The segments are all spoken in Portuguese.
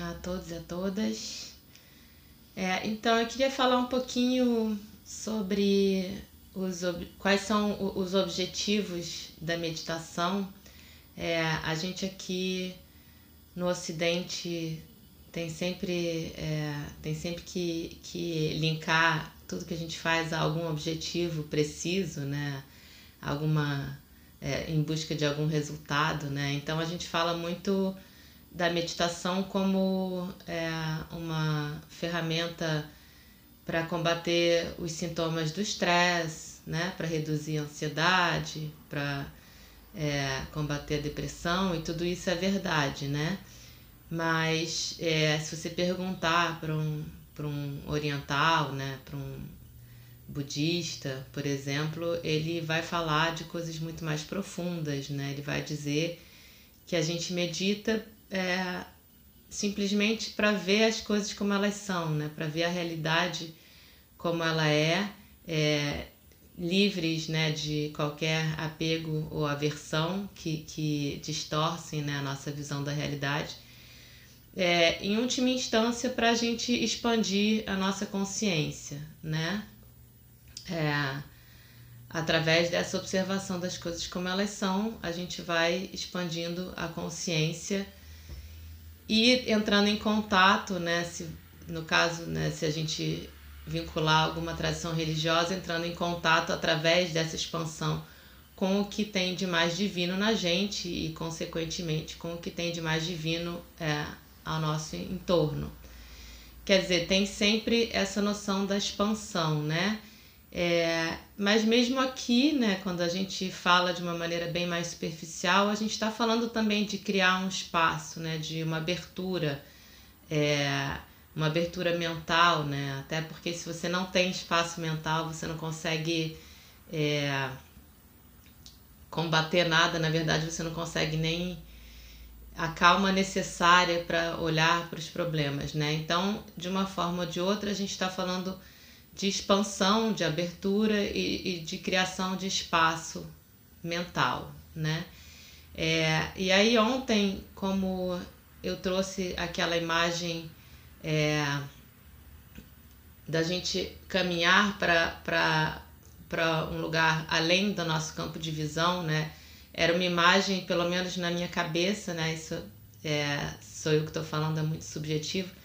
a todos e a todas. É, então, eu queria falar um pouquinho sobre os, quais são os objetivos da meditação. É, a gente aqui no Ocidente tem sempre, é, tem sempre que, que linkar tudo que a gente faz a algum objetivo preciso, né? Alguma, é, em busca de algum resultado, né? Então a gente fala muito da meditação como é, uma ferramenta para combater os sintomas do estresse, né? Para reduzir a ansiedade, para é, combater a depressão e tudo isso é verdade, né? Mas é, se você perguntar para um, um oriental, né? Para um budista, por exemplo, ele vai falar de coisas muito mais profundas, né? Ele vai dizer que a gente medita é, simplesmente para ver as coisas como elas são, né? Para ver a realidade como ela é, é, livres, né? De qualquer apego ou aversão que, que distorcem, né? A nossa visão da realidade. É, em última instância, para a gente expandir a nossa consciência, né? É, através dessa observação das coisas como elas são, a gente vai expandindo a consciência e entrando em contato, né, se, no caso, né, se a gente vincular alguma tradição religiosa, entrando em contato através dessa expansão com o que tem de mais divino na gente e, consequentemente, com o que tem de mais divino é, ao nosso entorno. Quer dizer, tem sempre essa noção da expansão, né? É, mas mesmo aqui, né, quando a gente fala de uma maneira bem mais superficial, a gente está falando também de criar um espaço, né, de uma abertura, é, uma abertura mental, né, até porque se você não tem espaço mental, você não consegue é, combater nada, na verdade você não consegue nem a calma necessária para olhar para os problemas, né? Então, de uma forma ou de outra, a gente está falando de expansão, de abertura e, e de criação de espaço mental, né? É, e aí ontem, como eu trouxe aquela imagem é, da gente caminhar para um lugar além do nosso campo de visão, né? Era uma imagem, pelo menos na minha cabeça, né? Isso é, sou eu que estou falando, é muito subjetivo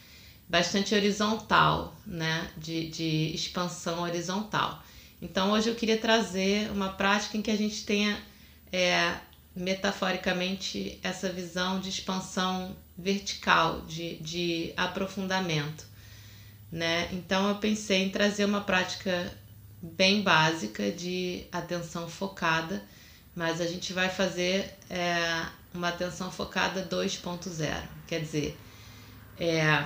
bastante horizontal, né? De, de expansão horizontal. Então hoje eu queria trazer uma prática em que a gente tenha é, metaforicamente essa visão de expansão vertical, de, de aprofundamento. Né? Então eu pensei em trazer uma prática bem básica de atenção focada, mas a gente vai fazer é, uma atenção focada 2.0, quer dizer, é,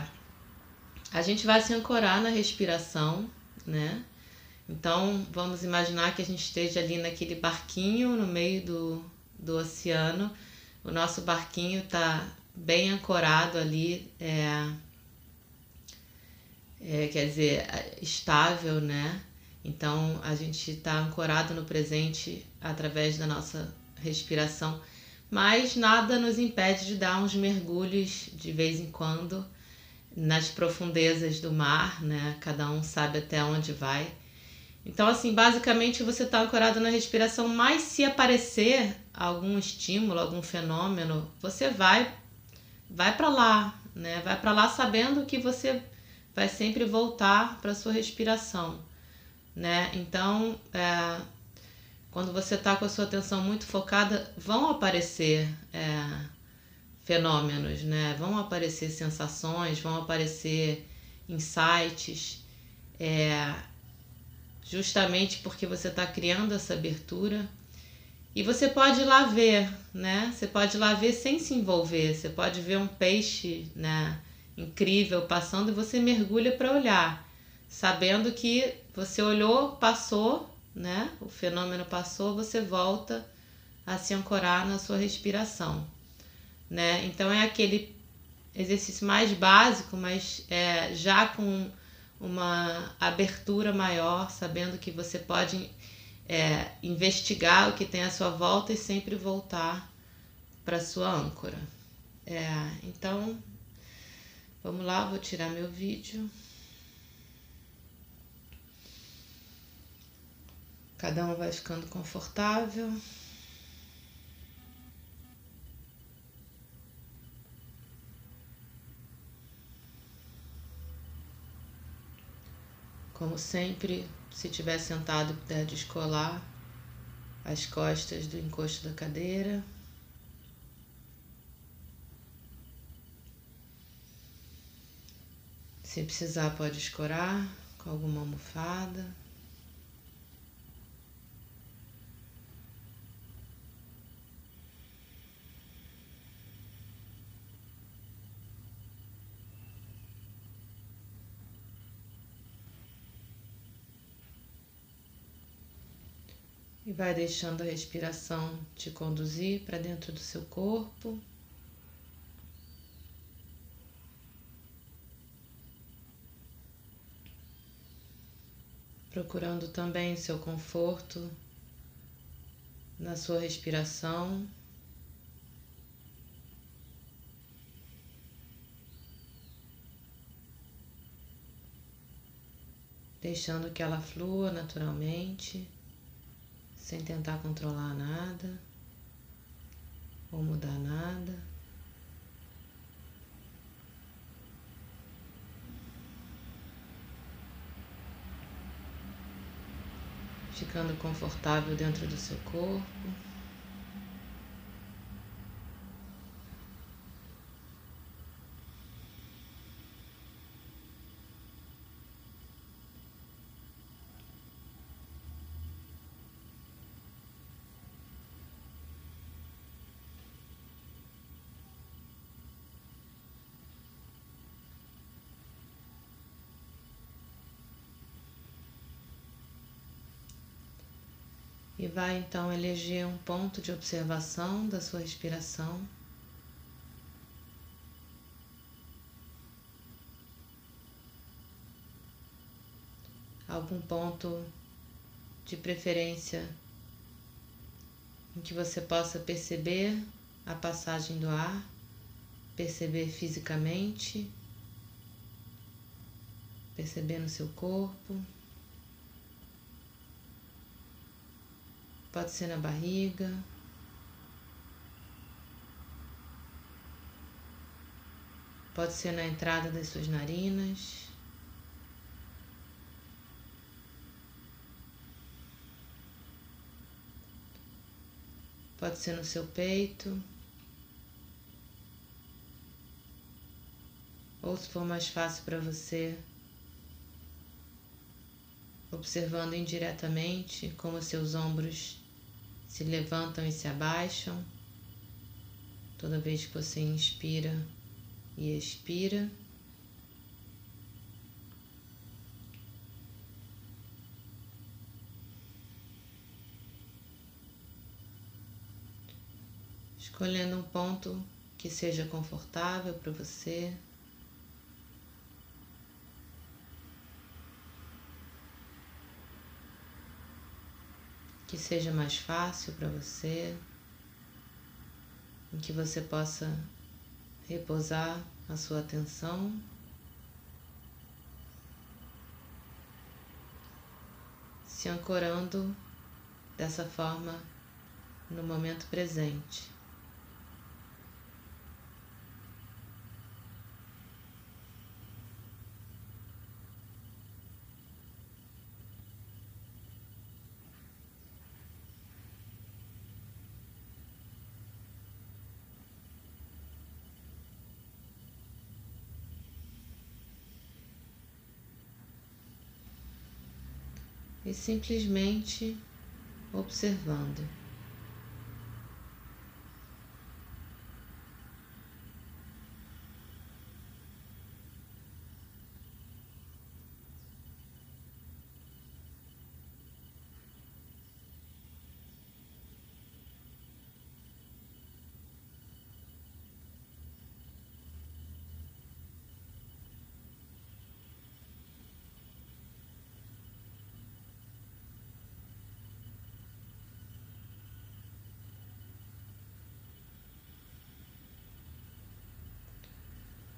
a gente vai se ancorar na respiração, né? Então vamos imaginar que a gente esteja ali naquele barquinho no meio do, do oceano. O nosso barquinho está bem ancorado ali, é, é, quer dizer, estável, né? Então a gente está ancorado no presente através da nossa respiração, mas nada nos impede de dar uns mergulhos de vez em quando nas profundezas do mar, né? Cada um sabe até onde vai. Então, assim, basicamente você está ancorado na respiração, mas se aparecer algum estímulo, algum fenômeno, você vai vai para lá, né? Vai para lá sabendo que você vai sempre voltar para sua respiração, né? Então, é, quando você está com a sua atenção muito focada, vão aparecer é, fenômenos, né? Vão aparecer sensações, vão aparecer insights, é, justamente porque você está criando essa abertura. E você pode ir lá ver, né? Você pode ir lá ver sem se envolver. Você pode ver um peixe, né? Incrível passando e você mergulha para olhar, sabendo que você olhou, passou, né? O fenômeno passou, você volta a se ancorar na sua respiração, né? Então é aquele exercício mais básico, mas é, já com uma abertura maior, sabendo que você pode é, investigar o que tem à sua volta e sempre voltar para sua âncora. É, então, vamos lá, vou tirar meu vídeo. Cada um vai ficando confortável. Como sempre, se tiver sentado, puder descolar as costas do encosto da cadeira. Se precisar, pode escorar com alguma almofada. E vai deixando a respiração te conduzir para dentro do seu corpo. Procurando também seu conforto na sua respiração. Deixando que ela flua naturalmente sem tentar controlar nada ou mudar nada. Ficando confortável dentro do seu corpo. E vai então eleger um ponto de observação da sua respiração. Algum ponto de preferência em que você possa perceber a passagem do ar, perceber fisicamente, perceber no seu corpo. Pode ser na barriga. Pode ser na entrada das suas narinas. Pode ser no seu peito. Ou se for mais fácil para você, observando indiretamente como seus ombros se levantam e se abaixam toda vez que você inspira e expira. Escolhendo um ponto que seja confortável para você. Que seja mais fácil para você, em que você possa repousar a sua atenção. Se ancorando dessa forma no momento presente. E simplesmente observando.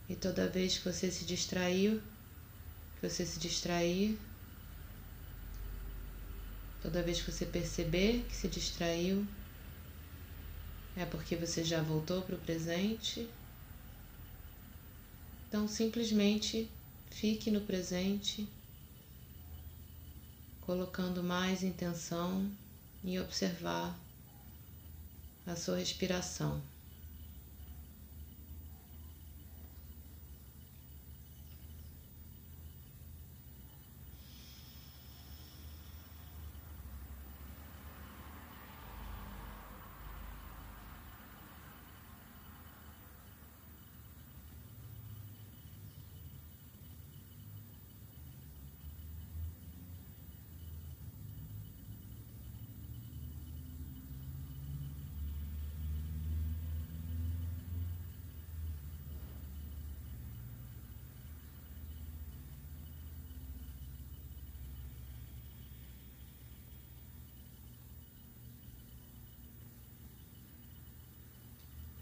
E toda vez que você se distraiu, que você se distrair, toda vez que você perceber que se distraiu, é porque você já voltou para o presente. Então simplesmente fique no presente, colocando mais intenção em observar a sua respiração.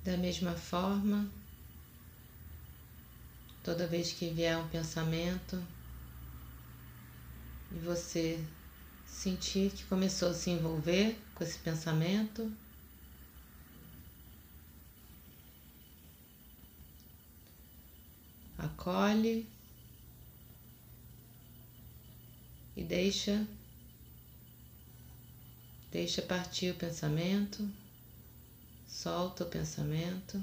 Da mesma forma, toda vez que vier um pensamento e você sentir que começou a se envolver com esse pensamento, acolhe e deixa deixa partir o pensamento. Solta o pensamento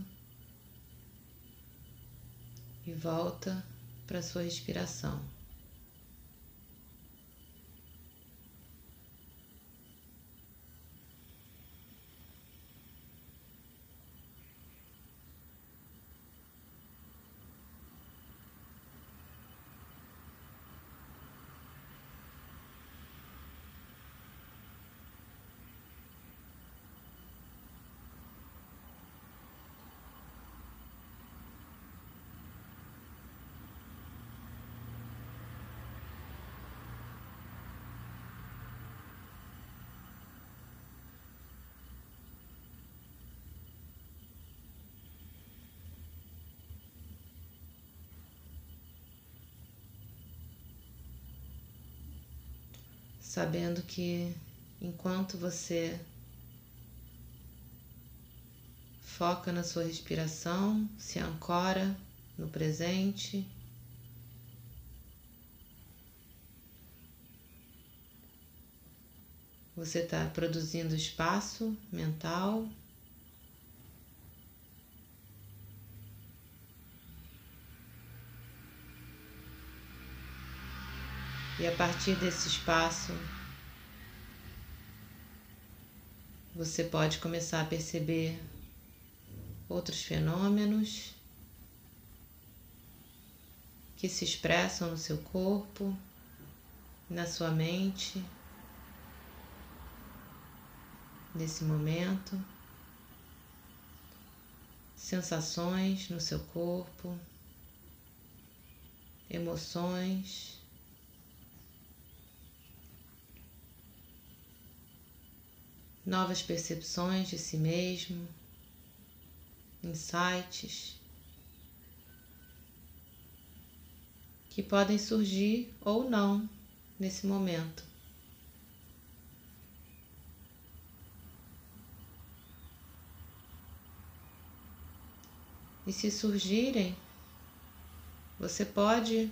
e volta para sua respiração. Sabendo que enquanto você foca na sua respiração, se ancora no presente, você está produzindo espaço mental. E a partir desse espaço, você pode começar a perceber outros fenômenos que se expressam no seu corpo, na sua mente, nesse momento, sensações no seu corpo, emoções. Novas percepções de si mesmo, insights que podem surgir ou não nesse momento. E se surgirem, você pode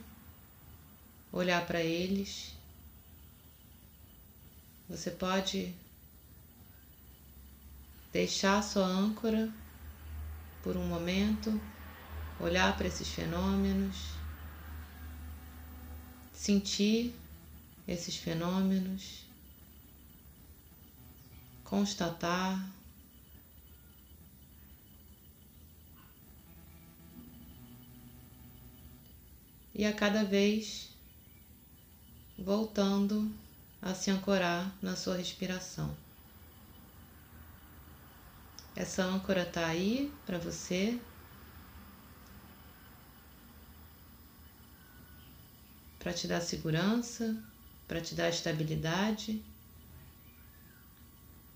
olhar para eles, você pode deixar sua âncora por um momento, olhar para esses fenômenos, sentir esses fenômenos, constatar e a cada vez voltando a se ancorar na sua respiração. Essa âncora está aí para você. Para te dar segurança, para te dar estabilidade.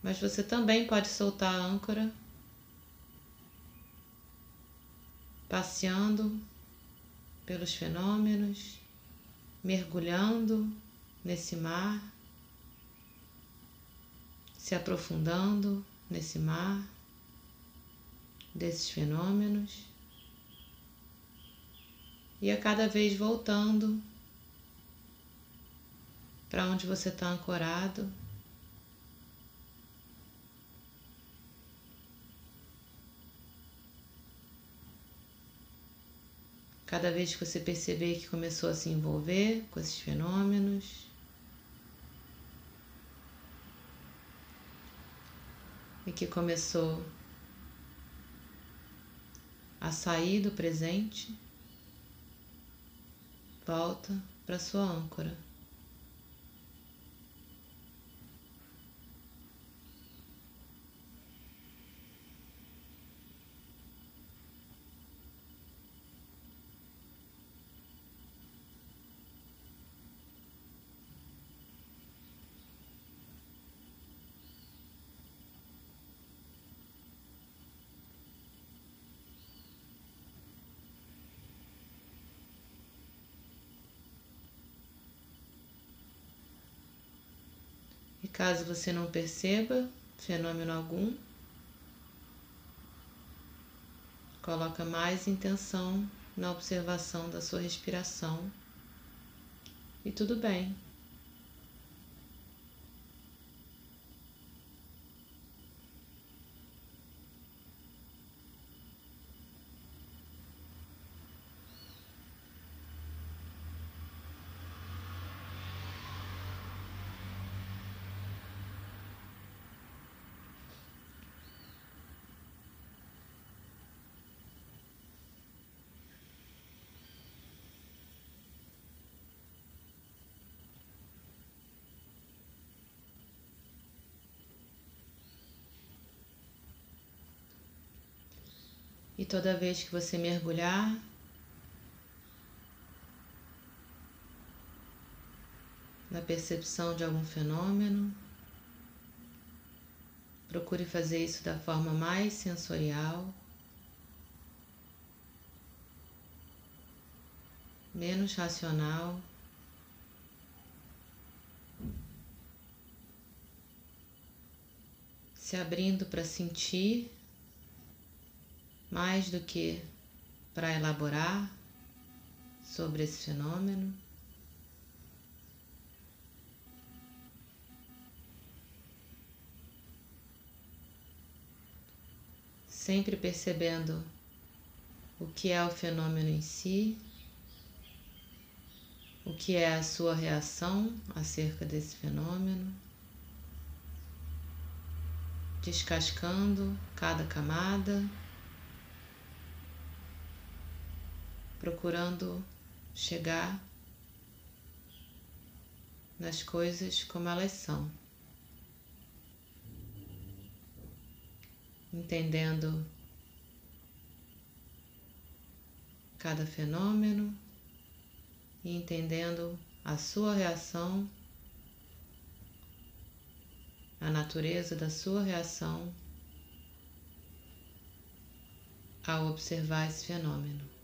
Mas você também pode soltar a âncora, passeando pelos fenômenos, mergulhando nesse mar, se aprofundando nesse mar desses fenômenos e a cada vez voltando para onde você está ancorado. Cada vez que você perceber que começou a se envolver com esses fenômenos, e que começou a sair do presente, volta para sua âncora. Caso você não perceba fenômeno algum, coloca mais intenção na observação da sua respiração e tudo bem. E toda vez que você mergulhar, na percepção de algum fenômeno, procure fazer isso da forma mais sensorial, menos racional. Se abrindo para sentir mais do que para elaborar sobre esse fenômeno. Sempre percebendo o que é o fenômeno em si, o que é a sua reação acerca desse fenômeno, descascando cada camada. Procurando chegar nas coisas como elas são, entendendo cada fenômeno e entendendo a sua reação, a natureza da sua reação ao observar esse fenômeno.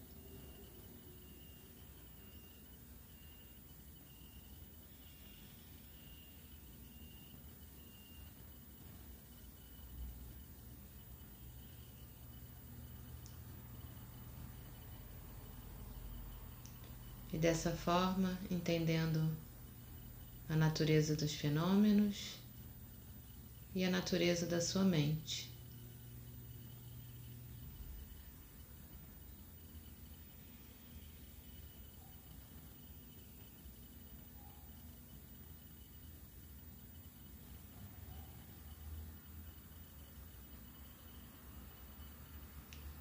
E dessa forma, entendendo a natureza dos fenômenos e a natureza da sua mente.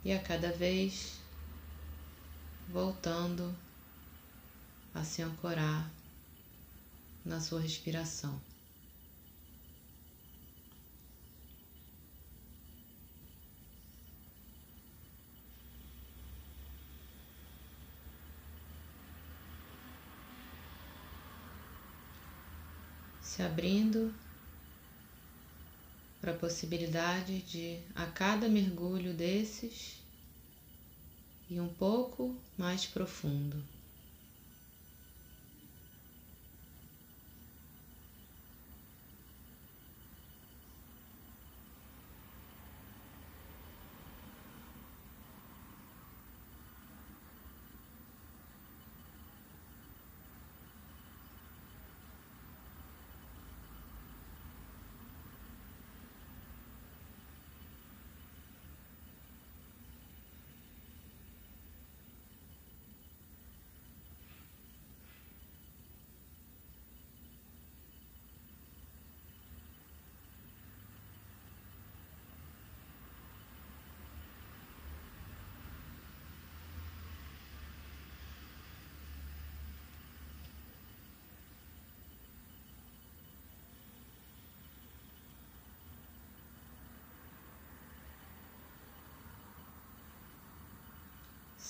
E a cada vez voltando a se ancorar na sua respiração. Se abrindo para a possibilidade de, a cada mergulho desses, e um pouco mais profundo.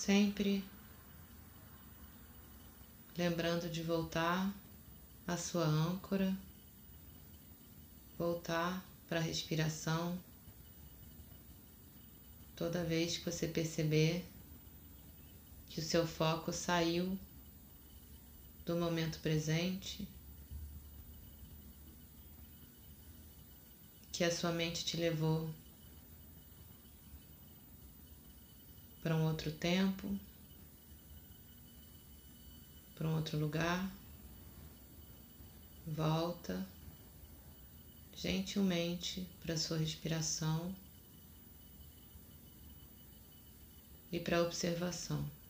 Sempre lembrando de voltar à sua âncora, voltar para a respiração. Toda vez que você perceber que o seu foco saiu do momento presente, que a sua mente te levou para um outro tempo, para um outro lugar. Volta gentilmente para sua respiração e para a observação.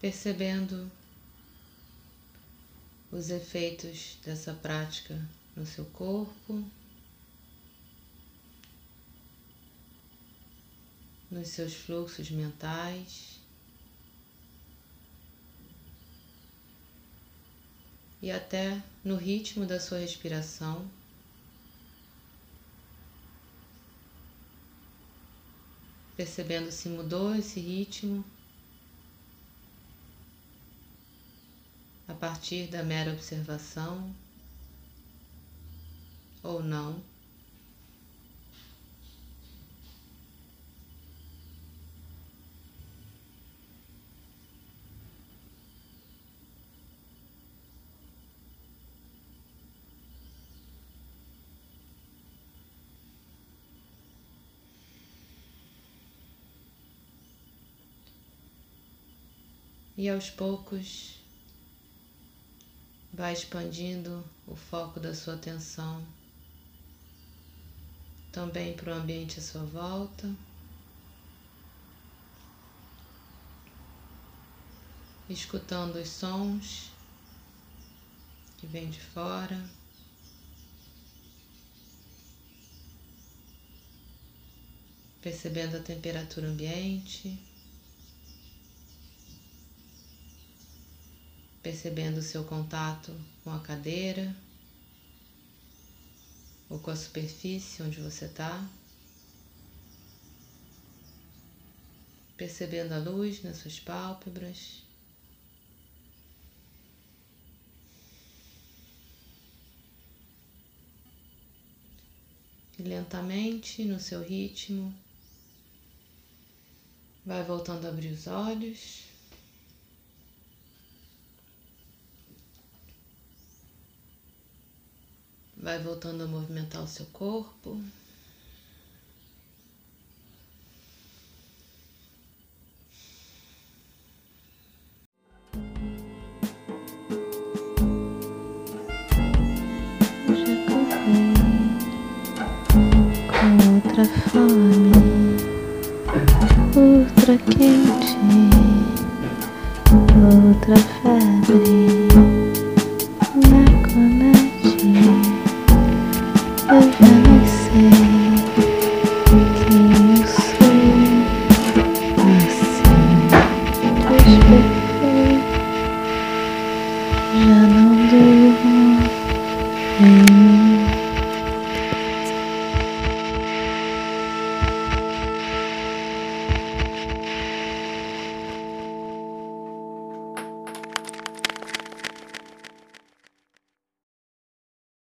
Percebendo os efeitos dessa prática no seu corpo, nos seus fluxos mentais e até no ritmo da sua respiração. Percebendo se mudou esse ritmo partir da mera observação ou não. E aos poucos Vai expandindo o foco da sua atenção também para o ambiente à sua volta. Escutando os sons que vêm de fora. Percebendo a temperatura ambiente. percebendo o seu contato com a cadeira ou com a superfície onde você está, percebendo a luz nas suas pálpebras. E lentamente, no seu ritmo, vai voltando a abrir os olhos. Vai voltando a movimentar o seu corpo.